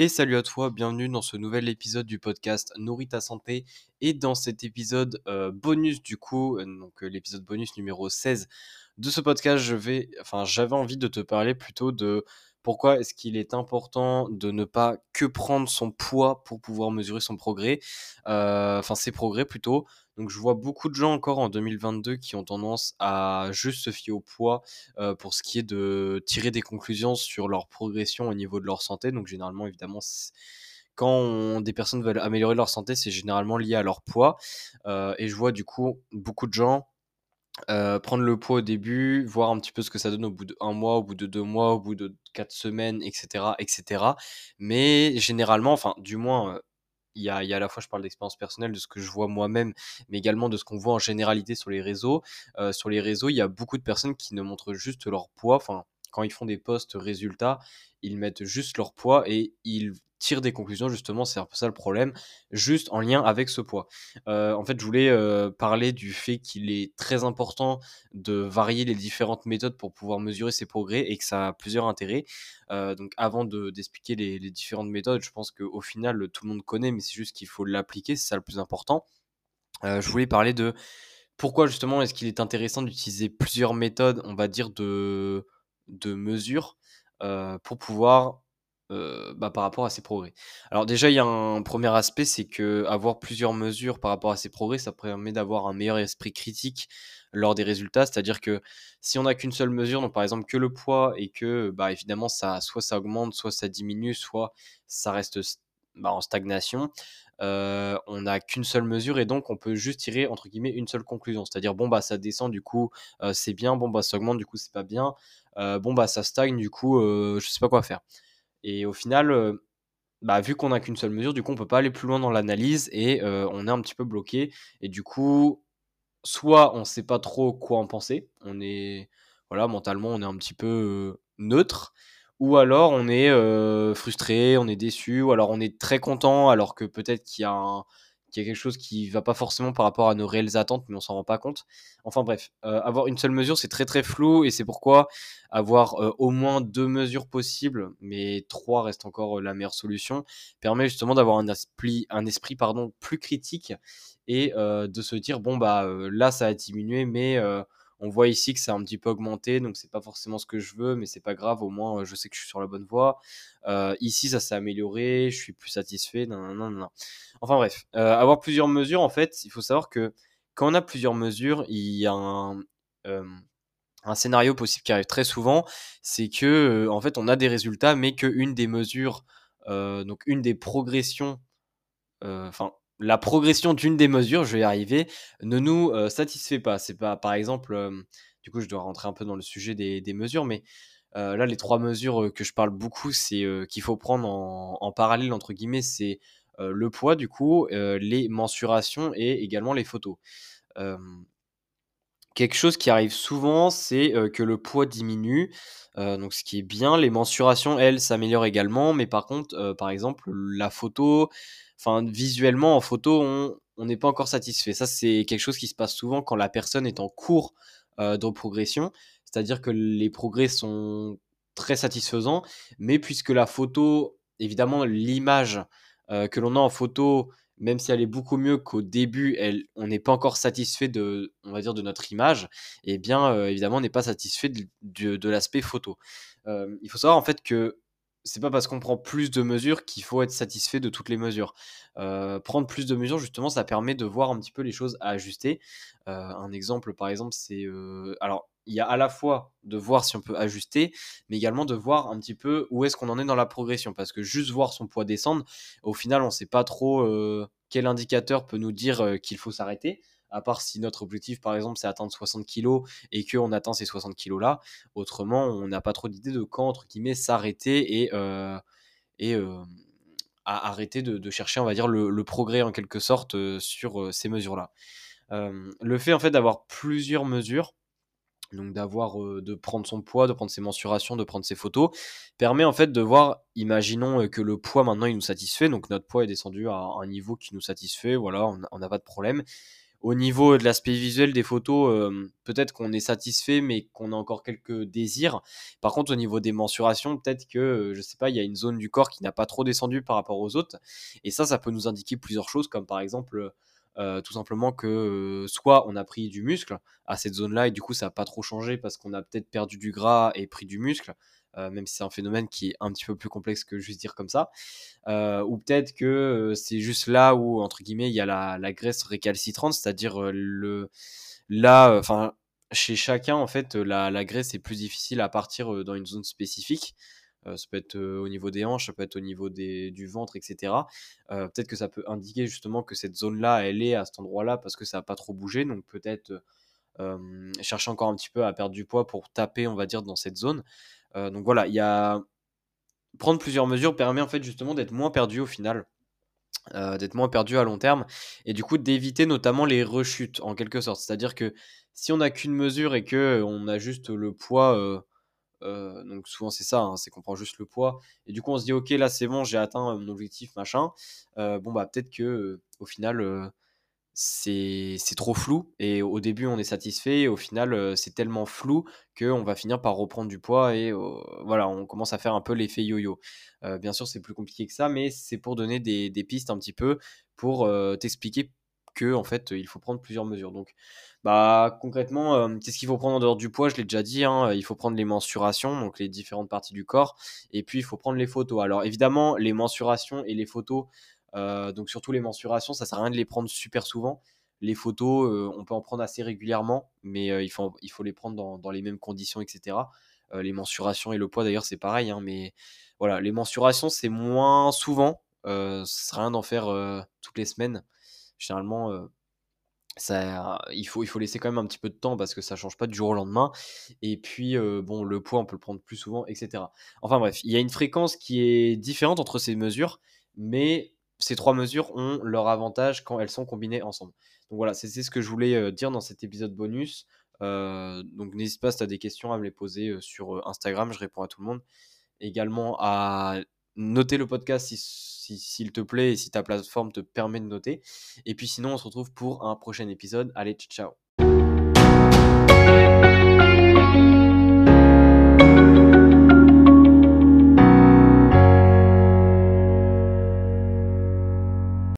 Et salut à toi, bienvenue dans ce nouvel épisode du podcast Nourris ta santé. Et dans cet épisode euh, bonus du coup, euh, donc euh, l'épisode bonus numéro 16 de ce podcast, je vais, enfin j'avais envie de te parler plutôt de pourquoi est-ce qu'il est important de ne pas que prendre son poids pour pouvoir mesurer son progrès, enfin ses progrès plutôt? Donc je vois beaucoup de gens encore en 2022 qui ont tendance à juste se fier au poids pour ce qui est de tirer des conclusions sur leur progression au niveau de leur santé. Donc généralement évidemment quand des personnes veulent améliorer leur santé, c'est généralement lié à leur poids. et je vois du coup beaucoup de gens prendre le poids au début, voir un petit peu ce que ça donne au bout d'un mois, au bout de deux mois, au bout de quatre semaines, etc., etc. Mais généralement, enfin, du moins, il y a, à la fois, je parle d'expérience personnelle, de ce que je vois moi-même, mais également de ce qu'on voit en généralité sur les réseaux. Euh, sur les réseaux, il y a beaucoup de personnes qui ne montrent juste leur poids. Enfin, quand ils font des posts résultats, ils mettent juste leur poids et ils tirent des conclusions, justement, c'est un peu ça le problème, juste en lien avec ce poids. Euh, en fait, je voulais euh, parler du fait qu'il est très important de varier les différentes méthodes pour pouvoir mesurer ses progrès et que ça a plusieurs intérêts. Euh, donc, avant d'expliquer les, les, différentes méthodes, je pense qu'au final, tout le monde connaît, mais c'est juste qu'il faut l'appliquer, c'est ça le plus important. je voulais parler de pourquoi justement est-ce qu'il est intéressant d'utiliser plusieurs méthodes, on va dire, de, de mesure pour pouvoir bah, par rapport à ses progrès. Alors déjà, il y a un premier aspect, c'est que avoir plusieurs mesures par rapport à ses progrès, ça permet d'avoir un meilleur esprit critique lors des résultats. C'est-à-dire que si on n'a qu'une seule mesure, donc par exemple que le poids, et que bah, évidemment, ça, soit ça augmente, soit ça diminue, soit ça reste bah, en stagnation, on n'a qu'une seule mesure et donc on peut juste tirer entre guillemets une seule conclusion. C'est-à-dire bon bah ça descend du coup c'est bien, bon bah ça augmente du coup c'est pas bien, bon bah ça stagne du coup je sais pas quoi faire. Et au final, euh, bah, vu qu'on n'a qu'une seule mesure, du coup, on peut pas aller plus loin dans l'analyse et euh, on est un petit peu bloqué. Et du coup, soit on sait pas trop quoi en penser, on est, voilà, mentalement, on est un petit peu euh, neutre, ou alors on est frustré, on est déçu, ou alors on est très content, alors que peut-être qu'il y a un qu'il y a quelque chose qui va pas forcément par rapport à nos réelles attentes, mais on s'en rend pas compte. Enfin bref, euh, avoir une seule mesure, c'est très très flou et c'est pourquoi avoir euh, au moins deux mesures possibles, mais trois reste encore euh, la meilleure solution, permet justement d'avoir un esprit, un esprit pardon, plus critique et de se dire bon bah là ça a diminué, mais on voit ici que c'est un petit peu augmenté, donc c'est pas forcément ce que je veux, mais c'est pas grave, au moins je sais que je suis sur la bonne voie. Euh, ici, ça s'est amélioré, je suis plus satisfait. Non, non, non, Enfin bref, euh, avoir plusieurs mesures, en fait, il faut savoir que quand on a plusieurs mesures, il y a un, euh, un scénario possible qui arrive très souvent, c'est que en fait on a des résultats, mais qu'une des mesures, donc une des progressions, enfin la progression d'une des mesures, je vais y arriver, ne nous euh, satisfait pas. C'est pas, par exemple, euh, du coup, je dois rentrer un peu dans le sujet des, mesures, mais euh, là, les trois mesures que je parle beaucoup, c'est qu'il faut prendre en, parallèle, entre guillemets, c'est le poids, du coup, les mensurations et également les photos. quelque chose qui arrive souvent, c'est que le poids diminue. donc, ce qui est bien, les mensurations, elles, s'améliorent également, mais par contre, par exemple, la photo, enfin, visuellement, en photo, on n'est pas encore satisfait. Ça, c'est quelque chose qui se passe souvent quand la personne est en cours euh, de progression. C'est-à-dire que les progrès sont très satisfaisants, mais puisque la photo, évidemment, l'image euh, que l'on a en photo, même si elle est beaucoup mieux qu'au début, on n'est pas encore satisfait de, on va dire, de notre image, et eh bien, euh, évidemment, on n'est pas satisfait de l'aspect photo. il faut savoir en fait que c'est pas parce qu'on prend plus de mesures qu'il faut être satisfait de toutes les mesures. Euh, prendre plus de mesures, justement, ça permet de voir un petit peu les choses à ajuster. Euh, un exemple, par exemple, c'est. Euh, alors, il y a à la fois de voir si on peut ajuster, mais également de voir un petit peu où est-ce qu'on en est dans la progression. Parce que juste voir son poids descendre, au final, on ne sait pas trop quel indicateur peut nous dire qu'il faut s'arrêter à part si notre objectif, par exemple, c'est atteindre 60 kg et qu'on atteint ces 60 kg là. Autrement, on n'a pas trop d'idée de quand, entre guillemets, s'arrêter et, euh, euh, arrêter de, chercher, on va dire, le, progrès en quelque sorte euh, sur ces mesures-là. le fait, en fait, d'avoir plusieurs mesures, donc d'avoir de prendre son poids, de prendre ses mensurations, de prendre ses photos, permet en fait de voir, imaginons que le poids maintenant il nous satisfait, donc notre poids est descendu à un niveau qui nous satisfait, voilà, on n'a pas de problème au niveau de l'aspect visuel des photos, peut-être qu'on est satisfait, mais qu'on a encore quelques désirs. Par contre, au niveau des mensurations, peut-être que, je sais pas, il y a une zone du corps qui n'a pas trop descendu par rapport aux autres. Et ça, ça peut nous indiquer plusieurs choses, comme par exemple, tout simplement que soit on a pris du muscle à cette zone-là et du coup ça n'a pas trop changé parce qu'on a peut-être perdu du gras et pris du muscle, même si c'est un phénomène qui est un petit peu plus complexe que juste dire comme ça. ou peut-être que c'est juste là où, entre guillemets, il y a la, graisse récalcitrante, c'est-à-dire le là, enfin, chez chacun, en fait, la, graisse est plus difficile à partir dans une zone spécifique. Euh, ça peut être euh, au niveau des hanches, ça peut être au niveau des, du ventre, etc. Euh, peut-être que ça peut indiquer justement que cette zone-là, elle est à cet endroit-là parce que ça n'a pas trop bougé. Donc peut-être chercher encore un petit peu à perdre du poids pour taper, on va dire, dans cette zone. Donc voilà, il y a prendre plusieurs mesures permet en fait justement d'être moins perdu au final. d'être moins perdu à long terme et du coup d'éviter notamment les rechutes en quelque sorte. C'est-à-dire que si on n'a qu'une mesure et que on a juste le poids euh, donc souvent c'est ça, hein, c'est qu'on prend juste le poids et du coup on se dit ok là c'est bon j'ai atteint mon objectif machin. Euh, bon bah peut-être que euh, au final c'est trop flou et au début on est satisfait et au final c'est tellement flou qu'on va finir par reprendre du poids et voilà on commence à faire un peu l'effet yo-yo. bien sûr c'est plus compliqué que ça mais c'est pour donner des, des, pistes un petit peu pour t'expliquer que en fait il faut prendre plusieurs mesures. Donc bah, concrètement, euh, qu'est-ce qu'il faut prendre en dehors du poids? Je l'ai déjà dit, hein, il faut prendre les mensurations, donc les différentes parties du corps, et puis il faut prendre les photos. Alors évidemment, les mensurations et les photos, euh, donc surtout les mensurations, ça sert à rien de les prendre super souvent. Les photos, euh, on peut en prendre assez régulièrement, mais il, faut, il faut les prendre dans, les mêmes conditions, etc. les mensurations et le poids, d'ailleurs, c'est pareil, hein, mais voilà, les mensurations, c'est moins souvent. sert à rien d'en faire toutes les semaines. Généralement, ça, il, faut, il faut laisser quand même un petit peu de temps parce que ça change pas du jour au lendemain. Et puis, euh, bon, le poids, on peut le prendre plus souvent, etc. Enfin bref, il y a une fréquence qui est différente entre ces mesures, mais ces trois mesures ont leur avantage quand elles sont combinées ensemble. Donc voilà, c'est ce que je voulais euh, dire dans cet épisode bonus. Euh, donc n'hésite pas si tu as des questions à me les poser sur Instagram, je réponds à tout le monde. Également à noter le podcast s'il si, te plaît et si ta plateforme te permet de noter. Et puis sinon, on se retrouve pour un prochain épisode. Allez, ciao